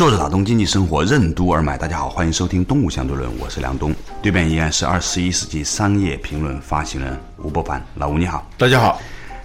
坐着打通经济生活任督二脉，大家好，欢迎收听《东吴相对论》，我是梁东，对面依然是二十一世纪商业评论发行人吴伯凡，老吴你好，大家好。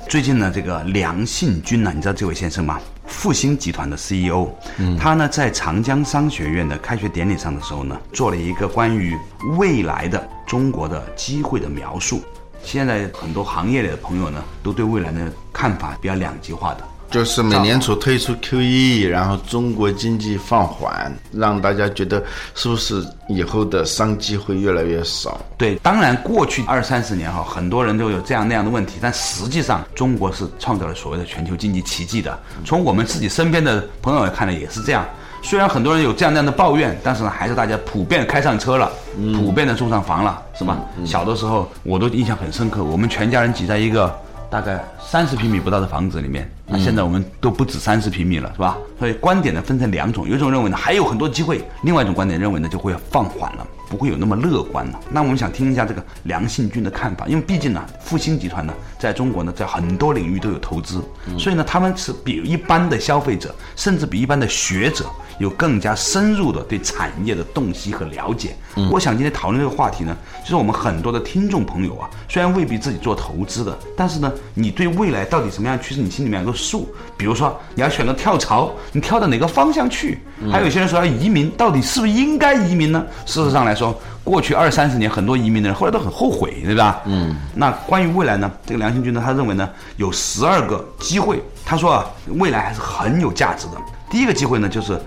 最近呢，这个梁信军呢，你知道这位先生吗？复星集团的 CEO，嗯，他呢在长江商学院的开学典礼上的时候呢，做了一个关于未来的中国的机会的描述。现在很多行业里的朋友呢，都对未来的看法比较两极化的。就是美联储退出 QE，然后中国经济放缓，让大家觉得是不是以后的商机会越来越少？对，当然过去二三十年哈，很多人都有这样那样的问题，但实际上中国是创造了所谓的全球经济奇迹的。从我们自己身边的朋友来看呢，也是这样。虽然很多人有这样那样的抱怨，但是呢，还是大家普遍开上车了，普遍的住上房了，是吧？小的时候我都印象很深刻，我们全家人挤在一个。大概三十平米不到的房子里面，那现在我们都不止三十平米了，是吧？所以观点呢分成两种，有一种认为呢还有很多机会，另外一种观点认为呢就会放缓了，不会有那么乐观了。那我们想听一下这个梁信军的看法，因为毕竟呢复星集团呢在中国呢在很多领域都有投资，所以呢他们是比一般的消费者，甚至比一般的学者。有更加深入的对产业的洞悉和了解。我想今天讨论这个话题呢，就是我们很多的听众朋友啊，虽然未必自己做投资的，但是呢，你对未来到底什么样趋势，你心里面有个数。比如说你要选择跳槽，你跳到哪个方向去？还有些人说要移民，到底是不是应该移民呢？事实上来说，过去二三十年很多移民的人后来都很后悔，对吧？嗯。那关于未来呢？这个梁兴军呢，他认为呢，有十二个机会。他说啊，未来还是很有价值的。第一个机会呢，就是。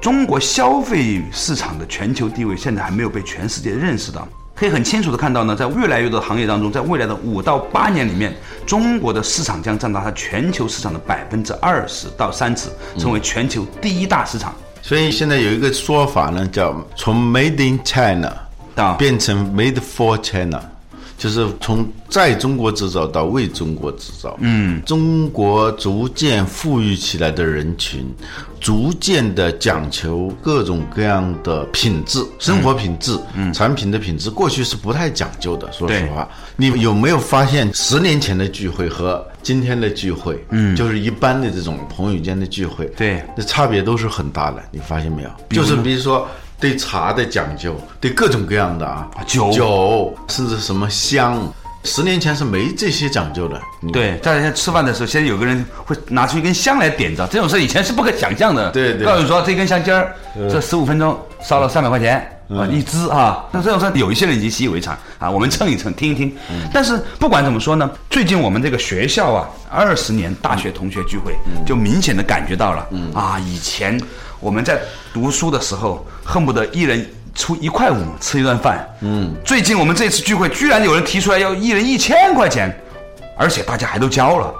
中国消费市场的全球地位现在还没有被全世界认识到，可以很清楚的看到呢，在越来越多的行业当中，在未来的五到八年里面，中国的市场将占到它全球市场的百分之二十到三十，成为全球第一大市场。所以现在有一个说法呢，叫从 Made in China 到变成 Made for China。就是从在中国制造到为中国制造，嗯，中国逐渐富裕起来的人群，逐渐的讲求各种各样的品质，生活品质，嗯，产品的品质，过去是不太讲究的。说实话，你有没有发现十年前的聚会和今天的聚会，嗯，就是一般的这种朋友间的聚会，对，那差别都是很大的。你发现没有？就是比如说。对茶的讲究，对各种各样的啊。酒。酒，甚至什么香，十年前是没这些讲究的。对，在人家吃饭的时候，现在有个人会拿出一根香来点着，这种事以前是不可想象的。对对，告诉你说这根香尖儿，这十五分钟烧了三百块钱啊一支啊，那这种事有一些人已经习以为常啊，我们蹭一蹭，听一听。但是不管怎么说呢，最近我们这个学校啊，二十年大学同学聚会，就明显的感觉到了啊，以前。我们在读书的时候，恨不得一人出一块五吃一顿饭。嗯，最近我们这次聚会，居然有人提出来要一人一千块钱，而且大家还都交了。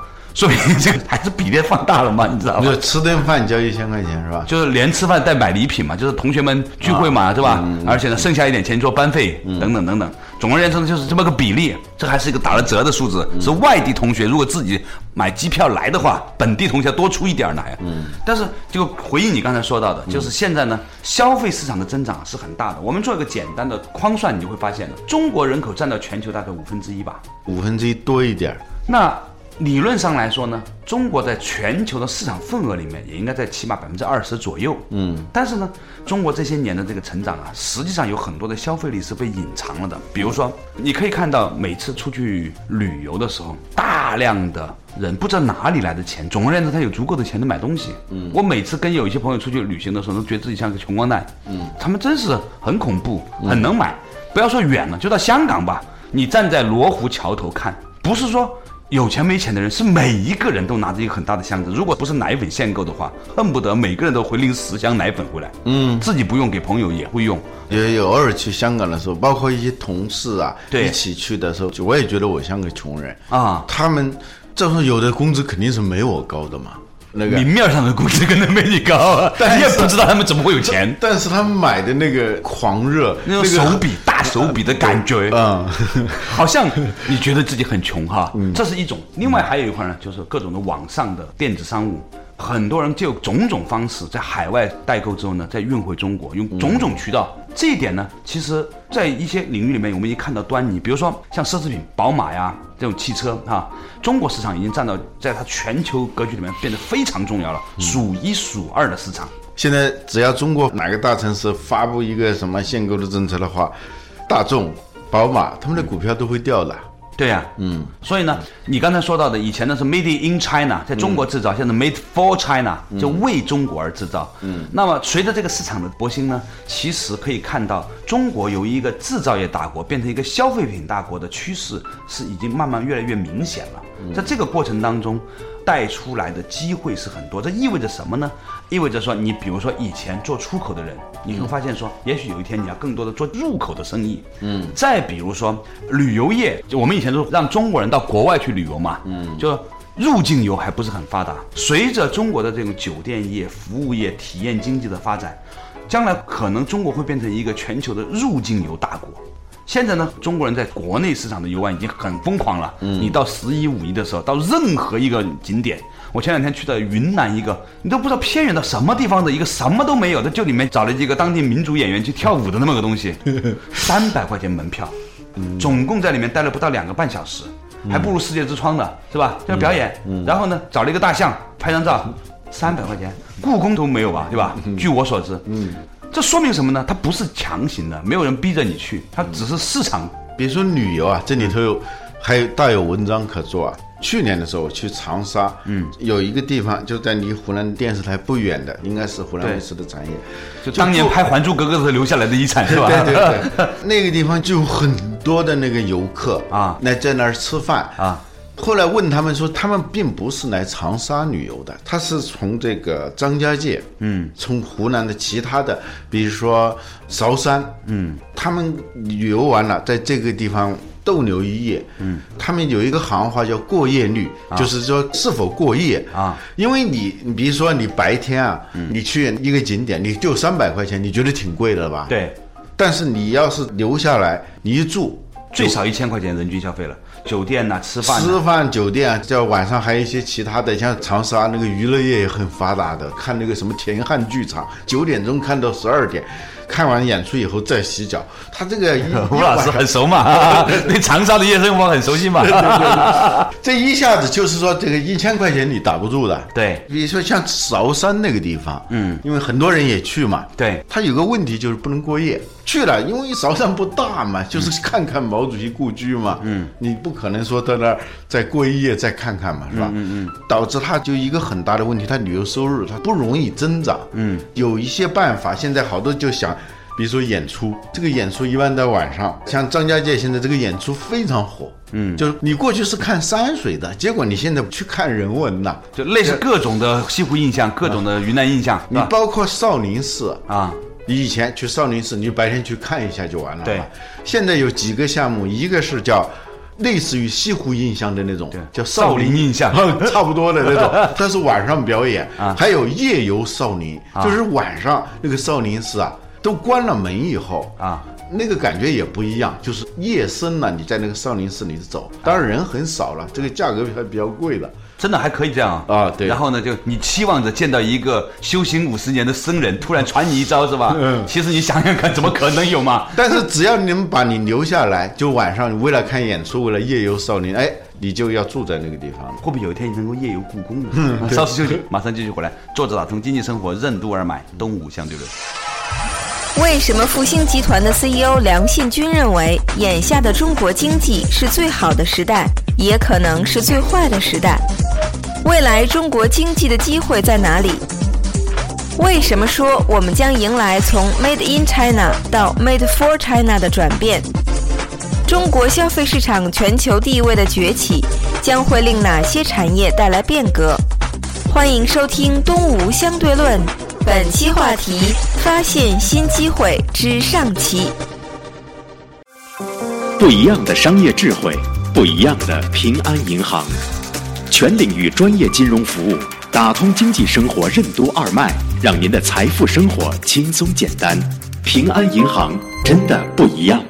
说明这个还是比例放大了嘛，你知道吗？就吃顿饭交一千块钱是吧？就是连吃饭带买礼品嘛，就是同学们聚会嘛，对吧？而且呢，剩下一点钱做班费等等等等。总而言之呢，就是这么个比例，这还是一个打了折的数字。是外地同学如果自己买机票来的话，本地同学多出一点来。嗯。但是就回应你刚才说到的，就是现在呢，消费市场的增长是很大的。我们做一个简单的框算，你就会发现，中国人口占到全球大概五分之一吧，五分之一多一点。那。理论上来说呢，中国在全球的市场份额里面也应该在起码百分之二十左右。嗯，但是呢，中国这些年的这个成长啊，实际上有很多的消费力是被隐藏了的。比如说，你可以看到每次出去旅游的时候，大量的人不知道哪里来的钱，总而言之，他有足够的钱能买东西。嗯，我每次跟有一些朋友出去旅行的时候，都觉得自己像个穷光蛋。嗯，他们真是很恐怖，很能买。不要说远了，就到香港吧，你站在罗湖桥头看，不是说。有钱没钱的人是每一个人都拿着一个很大的箱子，如果不是奶粉限购的话，恨不得每个人都会拎十箱奶粉回来。嗯，自己不用给朋友也会用。也有偶尔去香港的时候，包括一些同事啊，一起去的时候，我也觉得我像个穷人啊。他们，这时候有的工资肯定是没我高的嘛。那个明面上的工资可能没你高啊，但你也不知道他们怎么会有钱。但是他们买的那个狂热，那种手笔大手笔的感觉，嗯，好像你觉得自己很穷哈，这是一种。另外还有一块呢，就是各种的网上的电子商务，很多人就种种方式在海外代购之后呢，再运回中国，用种种渠道。这一点呢，其实在一些领域里面，我们已经看到端倪。比如说像奢侈品，宝马呀这种汽车哈，中国市场已经占到在它全球格局里面变得非常重要了，数一数二的市场。现在只要中国哪个大城市发布一个什么限购的政策的话，大众、宝马他们的股票都会掉的。对呀、嗯，所以呢，你刚才说到的，以前呢是 Made in China，在中国制造，现在 Made for China，就为中国而制造。嗯，那么随着这个市场的勃兴呢，其实可以看到，中国由一个制造业大国变成一个消费品大国的趋势是已经慢慢越来越明显了。在这个过程当中，带出来的机会是很多。这意味着什么呢？意味着说，你比如说以前做出口的人，你会发现说，也许有一天你要更多的做入口的生意。嗯，再比如说旅游业，就我们以前都让中国人到国外去旅游嘛，嗯，就。入境游还不是很发达，随着中国的这种酒店业、服务业、体验经济的发展，将来可能中国会变成一个全球的入境游大国。现在呢，中国人在国内市场的游玩已经很疯狂了。嗯你到十一、五一的时候，到任何一个景点，我前两天去的云南一个，你都不知道偏远到什么地方的一个什么都没有的，就里面找了一个当地民族演员去跳舞的那么个东西，三百块钱门票，总共在里面待了不到两个半小时，还不如世界之窗呢，是吧？这表演，然后呢，找了一个大象拍张照，三百块钱，故宫都没有吧，对吧？据我所知，嗯。这说明什么呢？它不是强行的，没有人逼着你去，它只是市场。别说旅游啊，这里头有还有大有文章可做啊。去年的时候我去长沙，嗯，有一个地方就在离湖南电视台不远的，应该是湖南卫视的产业，就当年拍《还珠格格》的时候留下来的遗产是吧？对对对，那个地方就有很多的那个游客啊。来在那儿吃饭。啊。后来问他们说，他们并不是来长沙旅游的，他是从这个张家界，嗯，从湖南的其他的，比如说韶山，嗯，他们旅游完了，在这个地方逗留一夜，嗯，他们有一个行话叫过夜率，就是说是否过夜。啊，因为你，你比如说你白天啊，你去一个景点，你就三百块钱，你觉得挺贵的吧？对，但是你要是留下来，你一住。最少一千块钱人均消费了，酒店呐、吃饭、吃饭、酒店啊，叫晚上还有一些其他的，像长沙那个娱乐业也很发达的，看那个什么田汉剧场，九点钟看到十二点，看完演出以后再洗脚。他这个 吴老师很熟嘛，对长沙的夜生活很熟悉嘛。这一下子就是说，这个一千块钱你打不住的。对，比如说像韶山那个地方，嗯，因为很多人也去嘛。对，他有个问题就是不能过夜。去了，因为韶山不大嘛，就是看看毛主席故居嘛。嗯，你不可能说在那儿再过一夜再看看嘛，是吧？嗯嗯。导致他就一个很大的问题，他旅游收入他不容易增长。嗯，有一些办法，现在好多就想，比如说演出，这个演出一般在晚上，像张家界现在这个演出非常火。嗯，就是你过去是看山水的，结果你现在去看人文呐，就类似各种的西湖印象，各种的云南印象。你包括少林寺啊。你以前去少林寺，你就白天去看一下就完了。对，现在有几个项目，一个是叫类似于西湖印象的那种，叫少林印象，差不多的那种，它是晚上表演啊。还有夜游少林，就是晚上那个少林寺啊，都关了门以后啊，那个感觉也不一样，就是夜深了，你在那个少林寺里走，当然人很少了，这个价格还比较贵的。真的还可以这样啊？对。然后呢，就你期望着见到一个修行五十年的僧人，突然传你一招，是吧？嗯。其实你想想看，怎么可能有嘛？但是只要你们把你留下来，就晚上为了看演出，为了夜游少林，哎，你就要住在那个地方。会不会有一天你能够夜游故宫呢？嗯。稍事休息，马上继续回来。作者打通经济生活任督二脉，东吴相对论。为什么复兴集团的 CEO 梁信军认为，眼下的中国经济是最好的时代，也可能是最坏的时代？未来中国经济的机会在哪里？为什么说我们将迎来从 Made in China 到 Made for China 的转变？中国消费市场全球地位的崛起将会令哪些产业带来变革？欢迎收听《东吴相对论》。本期话题：发现新机会之上期。不一样的商业智慧，不一样的平安银行，全领域专业金融服务，打通经济生活任督二脉，让您的财富生活轻松简单。平安银行真的不一样。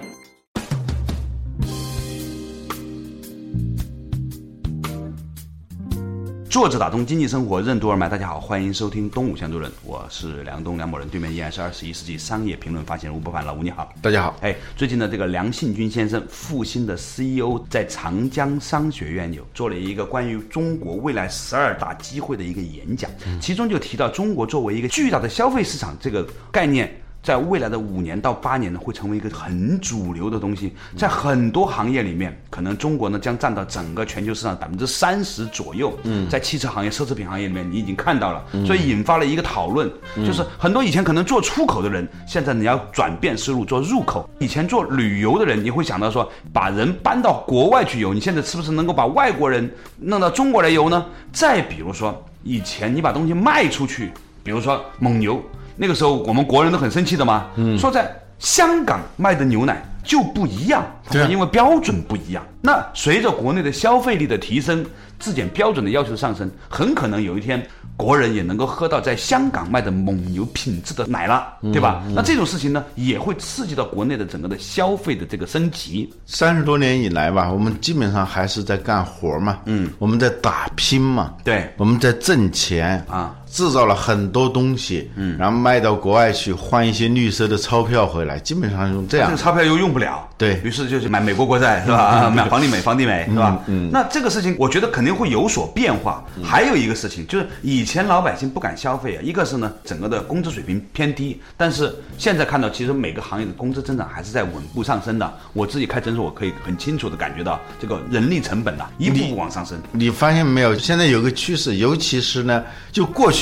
作者打通经济生活任督二脉，大家好，欢迎收听《东吴相对论》，我是梁东梁某人，对面依然是二十一世纪商业评论发现人吴伯凡，老吴你好，大家好。哎，最近的这个梁信军先生，复兴的 CEO，在长江商学院有做了一个关于中国未来十二大机会的一个演讲，其中就提到中国作为一个巨大的消费市场这个概念。在未来的五年到八年呢，会成为一个很主流的东西。在很多行业里面，可能中国呢将占到整个全球市场百分之三十左右。嗯，在汽车行业、奢侈品行业里面，你已经看到了，所以引发了一个讨论，就是很多以前可能做出口的人，现在你要转变思路做入口。以前做旅游的人，你会想到说，把人搬到国外去游，你现在是不是能够把外国人弄到中国来游呢？再比如说，以前你把东西卖出去，比如说蒙牛。那个时候我们国人都很生气的嘛，说在香港卖的牛奶就不一样，对，因为标准不一样。那随着国内的消费力的提升，质检标准的要求上升，很可能有一天。国人也能够喝到在香港卖的蒙牛品质的奶了，对吧？那这种事情呢，也会刺激到国内的整个的消费的这个升级。三十多年以来吧，我们基本上还是在干活嘛，嗯，我们在打拼嘛，对，我们在挣钱啊，制造了很多东西，嗯，然后卖到国外去换一些绿色的钞票回来，基本上用这样，这个钞票又用不了，对于是就是买美国国债是吧？买房地美，房地美是吧？嗯，那这个事情我觉得肯定会有所变化。还有一个事情就是以。以前老百姓不敢消费啊，一个是呢，整个的工资水平偏低，但是现在看到，其实每个行业的工资增长还是在稳步上升的。我自己开诊所，我可以很清楚的感觉到这个人力成本呐，一步步往上升。你发现没有？现在有个趋势，尤其是呢，就过去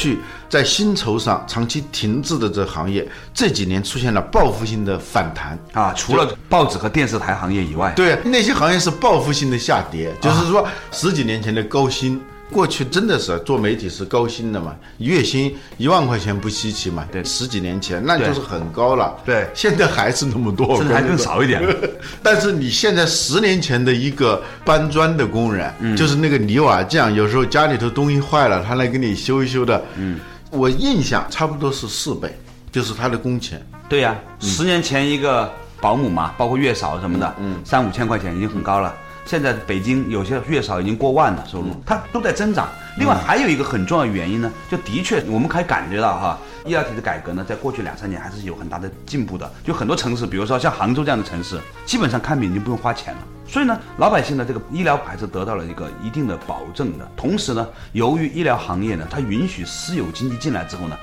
在薪酬上长期停滞的这行业，这几年出现了报复性的反弹啊！除了报纸和电视台行业以外，对那些行业是报复性的下跌，就是说十几年前的高薪。过去真的是做媒体是高薪的嘛，月薪一万块钱不稀奇嘛。对，十几年前那就是很高了。对，现在还是那么多，甚至还更少一点。但是你现在十年前的一个搬砖的工人，就是那个泥瓦匠，有时候家里头东西坏了，他来给你修一修的。嗯，我印象差不多是四倍，就是他的工钱。对呀，十年前一个保姆嘛，包括月嫂什么的，嗯，三五千块钱已经很高了。现在北京有些月嫂已经过万了收入，它都在增长。另外还有一个很重要的原因呢，就的确我们可以感觉到哈，医疗体制改革呢，在过去两三年还是有很大的进步的。就很多城市，比如说像杭州这样的城市，基本上看病已经不用花钱了。所以呢，老百姓的这个医疗还是得到了一个一定的保证的。同时呢，由于医疗行业呢，它允许私有经济进来之后呢，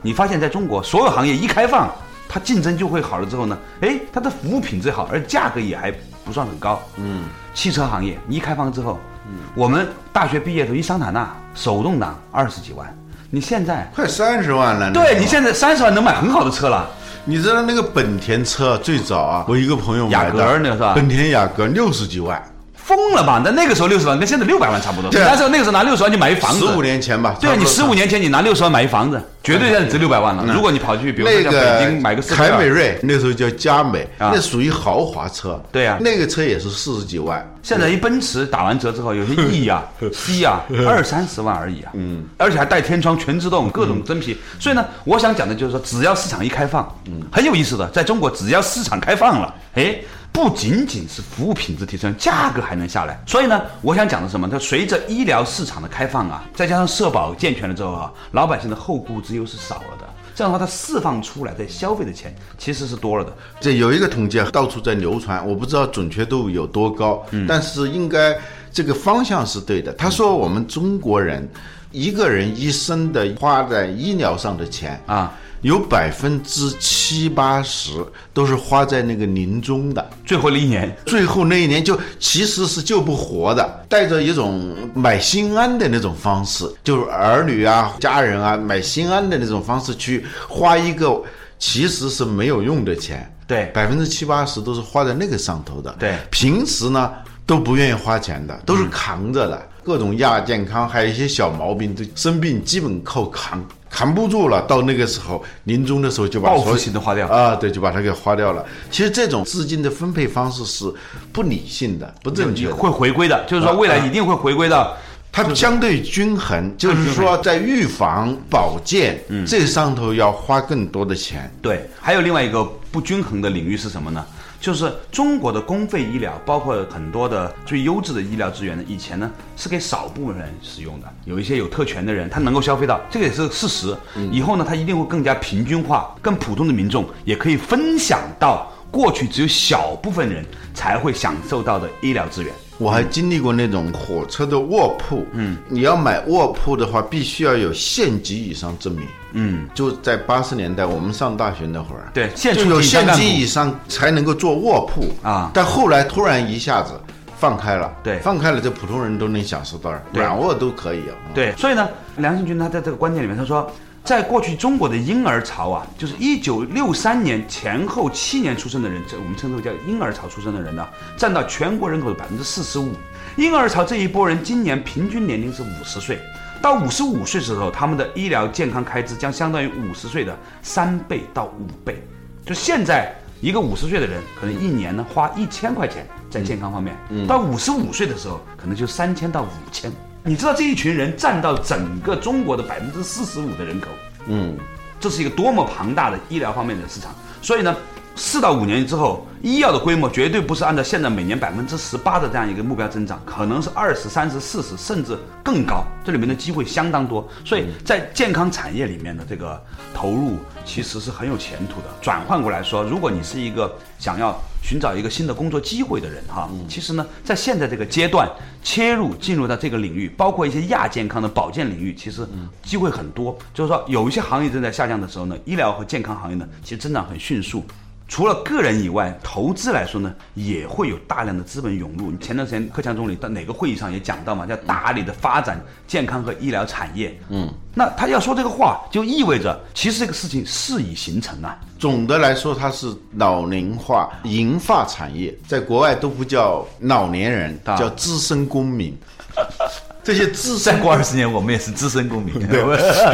你发现在中国所有行业一开放，它竞争就会好了之后呢，哎，它的服务品质好，而价格也还不算很高。嗯。汽车行业一开放之后，嗯，我们大学毕业的一桑塔纳手动挡二十几万，你现在快三十万了。对你现在三十万能买很好的车了。你知道那个本田车最早啊，我一个朋友雅阁那个是吧？本田雅阁六十几万。疯了吧？那那个时候六十万跟现在六百万差不多。对，那时候那个时候拿六十万就买一房子。十五年前吧。对，你十五年前你拿六十万买一房子，绝对现在值六百万了。如果你跑去比如说在北京买个凯美瑞，那时候叫佳美，那属于豪华车。对啊，那个车也是四十几万。现在一奔驰打完折之后，有些 E 啊、C 啊，二三十万而已啊。嗯。而且还带天窗、全自动、各种真皮。所以呢，我想讲的就是说，只要市场一开放，嗯，很有意思的，在中国只要市场开放了，哎。不仅仅是服务品质提升，价格还能下来。所以呢，我想讲的什么？它随着医疗市场的开放啊，再加上社保健全了之后啊，老百姓的后顾之忧是少了的。这样的话，它释放出来的消费的钱其实是多了的。这有一个统计啊，到处在流传，我不知道准确度有多高，但是应该这个方向是对的。他说，我们中国人一个人一生的花在医疗上的钱啊。有百分之七八十都是花在那个临终的。最后那一年，最后那一年就其实是救不活的，带着一种买心安的那种方式，就是儿女啊、家人啊买心安的那种方式去花一个其实是没有用的钱。对，百分之七八十都是花在那个上头的。对，平时呢都不愿意花钱的，都是扛着的，各种亚健康，还有一些小毛病，都生病基本靠扛。扛不住了，到那个时候临终的时候就把报复性的花掉啊，对，就把它给花掉了。其实这种资金的分配方式是不理性的、不正确，会回归的。就是说，未来一定会回归到它相对均衡，就是说在预防、保健这上头要花更多的钱。对，还有另外一个不均衡的领域是什么呢？就是中国的公费医疗，包括很多的最优质的医疗资源呢，以前呢是给少部分人使用的，有一些有特权的人，他能够消费到，这个也是事实。以后呢，他一定会更加平均化，更普通的民众也可以分享到过去只有小部分人才会享受到的医疗资源。我还经历过那种火车的卧铺，嗯，你要买卧铺的话，必须要有县级以上证明，嗯，就在八十年代我们上大学那会儿，对，县就有县级以上才能够坐卧铺啊。但后来突然一下子放开了，对，放开了，这普通人都能享受到，软卧都可以啊。对，所以呢，梁信军他在这个观点里面他说。在过去中国的婴儿潮啊，就是一九六三年前后七年出生的人，这我们称之为叫婴儿潮出生的人呢，占到全国人口的百分之四十五。婴儿潮这一波人今年平均年龄是五十岁，到五十五岁时候，他们的医疗健康开支将相当于五十岁的三倍到五倍。就现在一个五十岁的人，可能一年呢花一千块钱在健康方面，到五十五岁的时候，可能就三千到五千。你知道这一群人占到整个中国的百分之四十五的人口，嗯，这是一个多么庞大的医疗方面的市场。所以呢，四到五年之后，医药的规模绝对不是按照现在每年百分之十八的这样一个目标增长，可能是二十三十、四十，甚至更高。这里面的机会相当多。所以在健康产业里面的这个投入其实是很有前途的。转换过来说，如果你是一个想要。寻找一个新的工作机会的人哈，其实呢，在现在这个阶段切入进入到这个领域，包括一些亚健康的保健领域，其实机会很多。就是说，有一些行业正在下降的时候呢，医疗和健康行业呢，其实增长很迅速。除了个人以外，投资来说呢，也会有大量的资本涌入。你前段时间克强总理到哪个会议上也讲到嘛，叫大力的发展健康和医疗产业。嗯，那他要说这个话，就意味着其实这个事情事已形成啊。总的来说，它是老龄化银发产业，在国外都不叫老年人，叫资深公民。这些资深再过二十年，我们也是资深公民。对，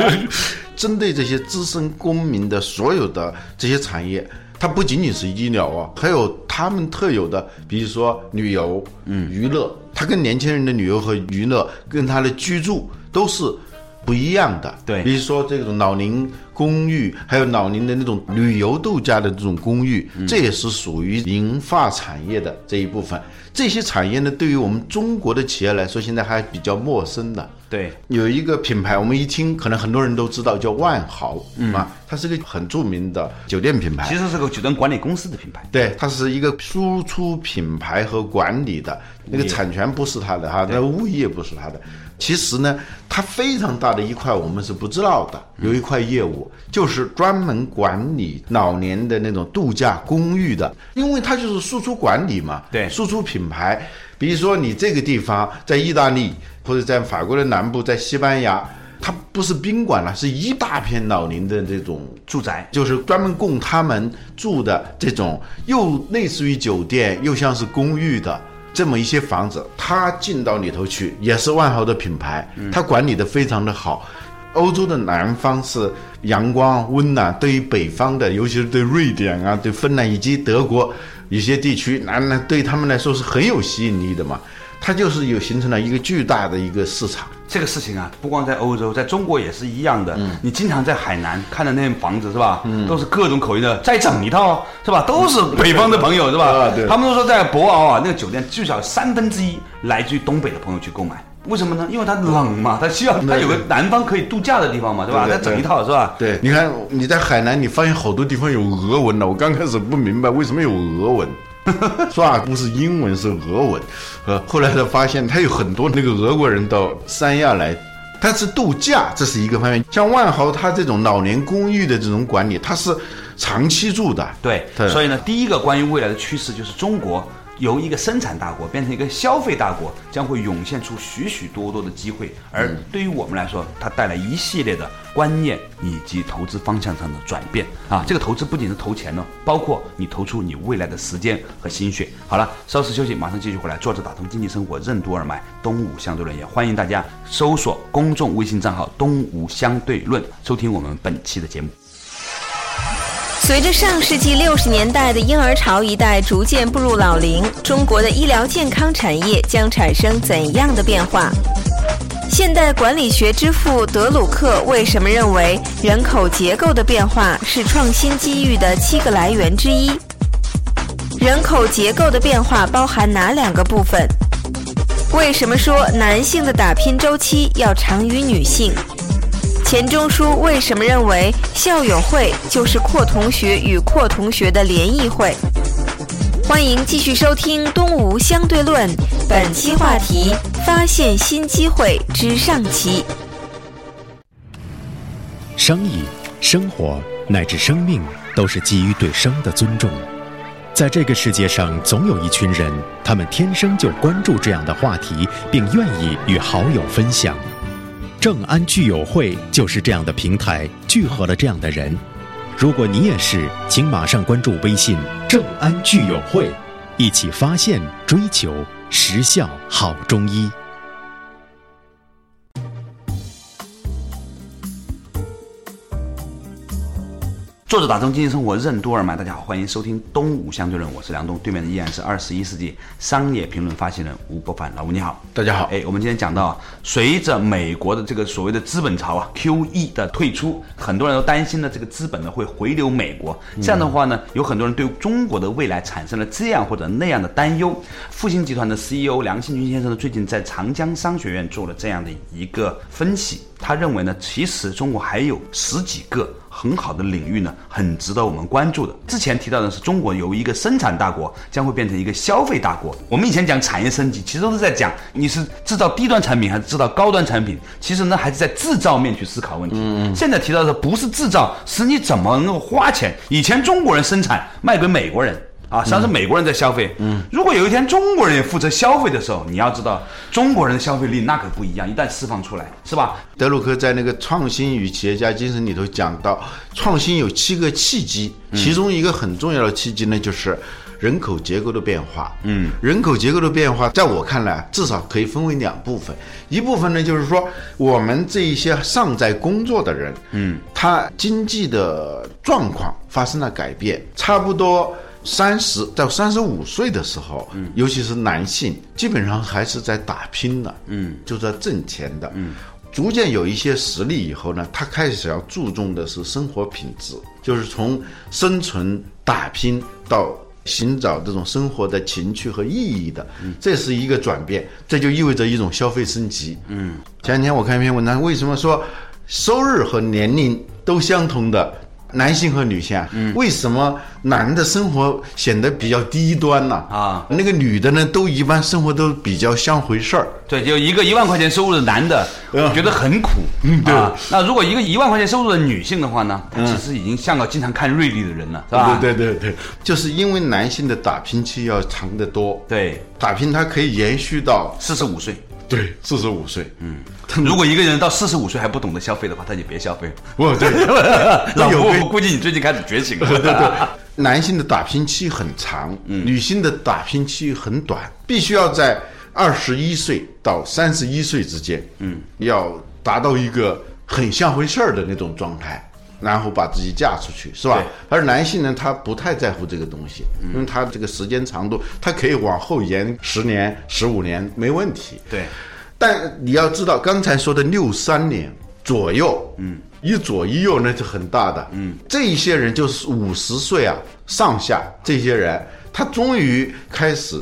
针对这些资深公民的所有的这些产业。它不仅仅是医疗啊，还有他们特有的，比如说旅游、嗯，娱乐。它跟年轻人的旅游和娱乐，跟他的居住都是不一样的。对，比如说这种老龄公寓，还有老龄的那种旅游度假的这种公寓，这也是属于银发产业的这一部分。这些产业呢，对于我们中国的企业来说，现在还比较陌生的。对，有一个品牌，我们一听，可能很多人都知道，叫万豪，啊，它是个很著名的酒店品牌。其实是个酒店管理公司的品牌。对，它是一个输出品牌和管理的，那个产权不是它的哈，那物业不是它的。其实呢，它非常大的一块，我们是不知道的。有一块业务就是专门管理老年的那种度假公寓的，因为它就是输出管理嘛。对，输出品牌，比如说你这个地方在意大利。或者在法国的南部，在西班牙，它不是宾馆了，是一大片老龄的这种住宅，就是专门供他们住的这种，又类似于酒店，又像是公寓的这么一些房子。它进到里头去，也是万豪的品牌，它管理的非常的好。欧洲的南方是阳光温暖，对于北方的，尤其是对瑞典啊、对芬兰以及德国一些地区，那那对他们来说是很有吸引力的嘛。它就是有形成了一个巨大的一个市场。这个事情啊，不光在欧洲，在中国也是一样的。嗯，你经常在海南看的那些房子是吧？嗯，都是各种口音的，再整一套是吧？都是北方的朋友是吧？啊，对。他们都说在博鳌啊，那个酒店至少三分之一来自于东北的朋友去购买。为什么呢？因为它冷嘛，它需要它有个南方可以度假的地方嘛，对吧？它整一套是吧？对，你看你在海南，你发现好多地方有俄文了。我刚开始不明白为什么有俄文。是吧？不是英文，是俄文。呃，后来才发现，他有很多那个俄国人到三亚来，他是度假，这是一个方面。像万豪，他这种老年公寓的这种管理，他是长期住的。对，所以呢，第一个关于未来的趋势就是中国。由一个生产大国变成一个消费大国，将会涌现出许许多多的机会。而对于我们来说，它带来一系列的观念以及投资方向上的转变啊！这个投资不仅是投钱呢，包括你投出你未来的时间和心血。好了，稍事休息，马上继续回来。坐着打通经济生活，任督二脉，东吴相对论也欢迎大家搜索公众微信账号“东吴相对论”，收听我们本期的节目。随着上世纪六十年代的婴儿潮一代逐渐步入老龄，中国的医疗健康产业将产生怎样的变化？现代管理学之父德鲁克为什么认为人口结构的变化是创新机遇的七个来源之一？人口结构的变化包含哪两个部分？为什么说男性的打拼周期要长于女性？钱钟书为什么认为校友会就是阔同学与阔同学的联谊会？欢迎继续收听《东吴相对论》，本期话题：发现新机会之上期。生意、生活乃至生命，都是基于对生的尊重。在这个世界上，总有一群人，他们天生就关注这样的话题，并愿意与好友分享。正安聚友会就是这样的平台，聚合了这样的人。如果你也是，请马上关注微信“正安聚友会”，一起发现、追求实效好中医。作者打通经济生活任督二脉，大家好，欢迎收听《东吴相对论》，我是梁东，对面的依然是二十一世纪商业评论发行人吴伯凡，老吴你好，大家好。哎，我们今天讲到，随着美国的这个所谓的资本潮啊，QE 的退出，很多人都担心呢，这个资本呢会回流美国。这样的话呢，有很多人对中国的未来产生了这样或者那样的担忧。复星集团的 CEO 梁信军先生呢，最近在长江商学院做了这样的一个分析，他认为呢，其实中国还有十几个。很好的领域呢，很值得我们关注的。之前提到的是中国由一个生产大国将会变成一个消费大国。我们以前讲产业升级，其实都是在讲你是制造低端产品还是制造高端产品。其实呢，还是在制造面去思考问题。现在提到的不是制造，是你怎么能够花钱。以前中国人生产卖给美国人。啊，实际上是美国人在消费。嗯，如果有一天中国人也负责消费的时候，你要知道，中国人的消费力那可不一样。一旦释放出来，是吧？德鲁克在那个《创新与企业家精神》里头讲到，创新有七个契机，其中一个很重要的契机呢，就是人口结构的变化。嗯，人口结构的变化，在我看来，至少可以分为两部分。一部分呢，就是说我们这一些尚在工作的人，嗯，他经济的状况发生了改变，差不多。三十到三十五岁的时候，嗯，尤其是男性，基本上还是在打拼的，嗯，就在挣钱的，嗯，逐渐有一些实力以后呢，他开始要注重的是生活品质，就是从生存打拼到寻找这种生活的情趣和意义的，嗯，这是一个转变，这就意味着一种消费升级，嗯，前两天我看一篇文章，为什么说收入和年龄都相同的？男性和女性，为什么男的生活显得比较低端呢？啊，那个女的呢，都一般生活都比较像回事儿。对，就一个一万块钱收入的男的，觉得很苦。嗯，对。那如果一个一万块钱收入的女性的话呢，她其实已经像个经常看瑞丽的人了，是吧？对对对对，就是因为男性的打拼期要长得多。对，打拼它可以延续到四十五岁。对，四十五岁。嗯，如果一个人到四十五岁还不懂得消费的话，他就别消费。不，对，老吴，估计你最近开始觉醒了。对对对，男性的打拼期很长，嗯女性的打拼期很短，必须要在二十一岁到三十一岁之间，嗯，要达到一个很像回事儿的那种状态。然后把自己嫁出去，是吧？而男性呢，他不太在乎这个东西，因为他这个时间长度，他可以往后延十年、十五年没问题。对，但你要知道，刚才说的六三年左右，嗯，一左一右那是很大的，嗯，这一些人就是五十岁啊上下，这些人他终于开始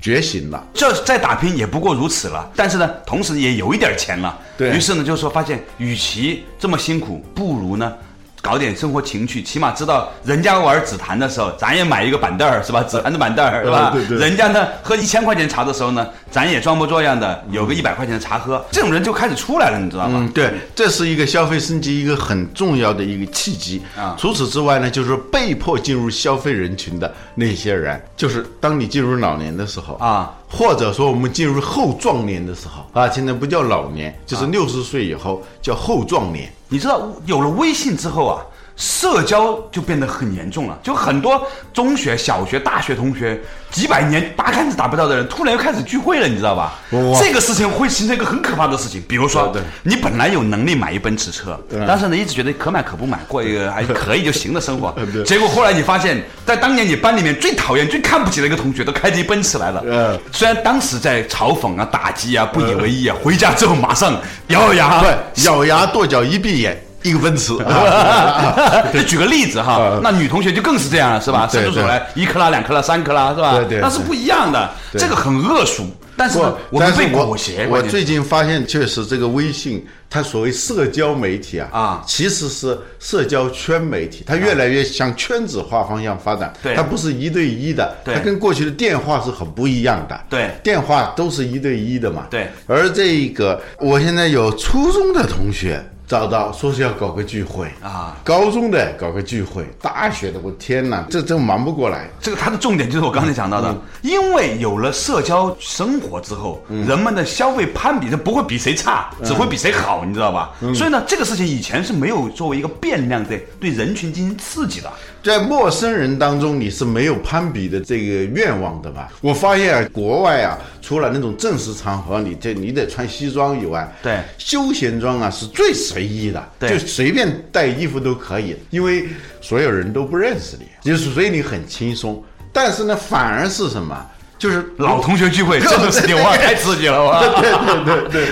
觉醒了。这再打拼也不过如此了，但是呢，同时也有一点钱了。对于是呢，就是说发现，与其这么辛苦，不如呢。搞点生活情趣，起码知道人家玩紫檀的时候，咱也买一个板凳儿，是吧？紫檀的板凳儿，是吧？对对。人家呢喝一千块钱茶的时候呢，咱也装模作样的有个一百块钱的茶喝，这种人就开始出来了，你知道吗？嗯，对，这是一个消费升级一个很重要的一个契机啊。除此之外呢，就是被迫进入消费人群的那些人，就是当你进入老年的时候啊，或者说我们进入后壮年的时候啊，现在不叫老年，就是六十岁以后叫后壮年。你知道有了微信之后啊，社交就变得很严重了，就很多中学、小学、大学同学几百年八竿子打不到的人，突然又开始聚会了，你知道吧？这个事情会形成一个很可怕的事情。比如说，你本来有能力买一奔驰车，但是呢，一直觉得可买可不买，过一个还 可以就行的生活。结果后来你发现，在当年你班里面最讨厌、最看不起的一个同学都开着一奔驰来了。虽然当时在嘲讽啊、打击啊、不以为意啊，回家之后马上咬咬牙，咬牙跺脚，一闭眼。一个奔驰，就举个例子哈，那女同学就更是这样了，是吧？伸出手来，一克拉、两克拉、三克拉，是吧？对对，那是不一样的，这个很恶俗。但是我们被裹挟。我最近发现，确实这个微信，它所谓社交媒体啊，啊，其实是社交圈媒体，它越来越向圈子化方向发展。对，它不是一对一的，它跟过去的电话是很不一样的。对，电话都是一对一的嘛。对，而这个，我现在有初中的同学。找到说是要搞个聚会啊，高中的搞个聚会，大学的我天哪，这真忙不过来。这个它的重点就是我刚才讲到的，因为有了社交生活之后，人们的消费攀比，就不会比谁差，只会比谁好，你知道吧？所以呢，这个事情以前是没有作为一个变量在对人群进行刺激的。在陌生人当中，你是没有攀比的这个愿望的吧？我发现啊，国外啊，除了那种正式场合，你这你得穿西装以外，对，休闲装啊是最随意的，对，就随便带衣服都可以，因为所有人都不认识你，就是所以你很轻松。但是呢，反而是什么？就是老同学聚会，这种事情哇，太刺激了哇！对对对对，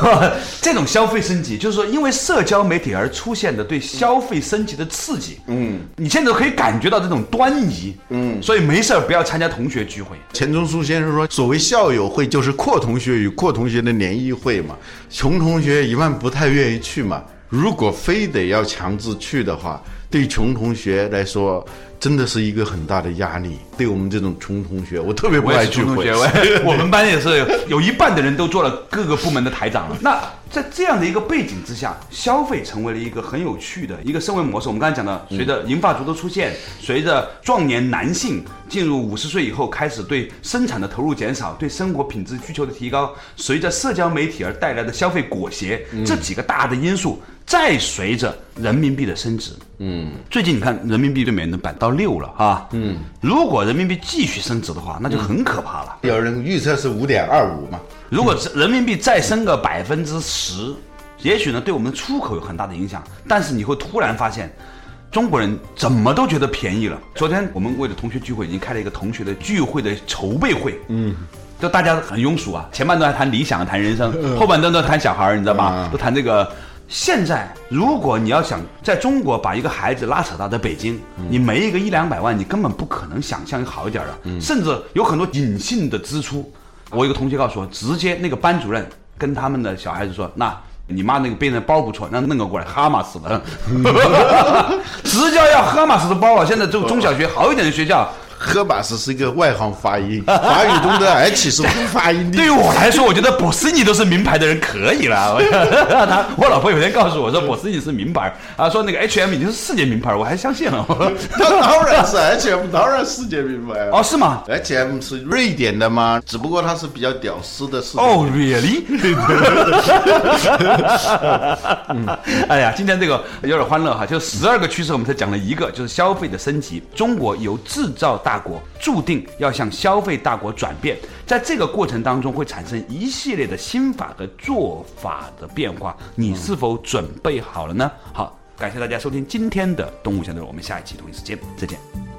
这种消费升级，就是说因为社交媒体而出现的对消费升级的刺激。嗯，你现在可以感觉到这种端倪。嗯，所以没事儿不要参加同学聚会。钱钟书先生说，所谓校友会就是阔同学与阔同学的联谊会嘛，穷同学一般不太愿意去嘛。如果非得要强制去的话，对穷同学来说。真的是一个很大的压力，对我们这种穷同学，我特别不爱聚会。我们班也是有一半的人都做了各个部门的台长了。那在这样的一个背景之下，消费成为了一个很有趣的一个社会模式。我们刚才讲的，随着银发族的出现，随着壮年男性进入五十岁以后开始对生产的投入减少，对生活品质需求的提高，随着社交媒体而带来的消费裹挟，这几个大的因素。再随着人民币的升值，嗯，最近你看人民币对美元的板到六了啊，嗯，如果人民币继续升值的话，那就很可怕了。有人预测是五点二五嘛？如果人民币再升个百分之十，也许呢对我们的出口有很大的影响。但是你会突然发现，中国人怎么都觉得便宜了。昨天我们为了同学聚会，已经开了一个同学的聚会的筹备会，嗯，就大家很庸俗啊，前半段谈理想，谈人生，后半段都谈小孩儿，你知道吧？都谈这个。现在，如果你要想在中国把一个孩子拉扯到在北京，你没一个一两百万，你根本不可能想象好一点的，甚至有很多隐性的支出。我一个同学告诉我，直接那个班主任跟他们的小孩子说：“那你妈那个背的包不错，那弄个过来，哈马斯的，直接要哈马斯的包了。”现在这个中小学好一点的学校。赫马斯是一个外行发音，法语中的 H 是不发音的。对于我来说，我觉得博斯尼都是名牌的人可以了。他，我老婆有天告诉我说，博斯尼是名牌，啊，说那个 H M 已经是世界名牌，我还相信了。当然是 H M，当然世界名牌。哦，是吗？H M 是瑞典的吗？只不过它是比较屌丝的。哦，really？嗯哎呀，今天这个有点欢乐哈，就十二个趋势，我们才讲了一个，就是消费的升级。中国由制造大。大国注定要向消费大国转变，在这个过程当中会产生一系列的新法和做法的变化，你是否准备好了呢？好，感谢大家收听今天的《动物相对论》，我们下一期同一时间再见。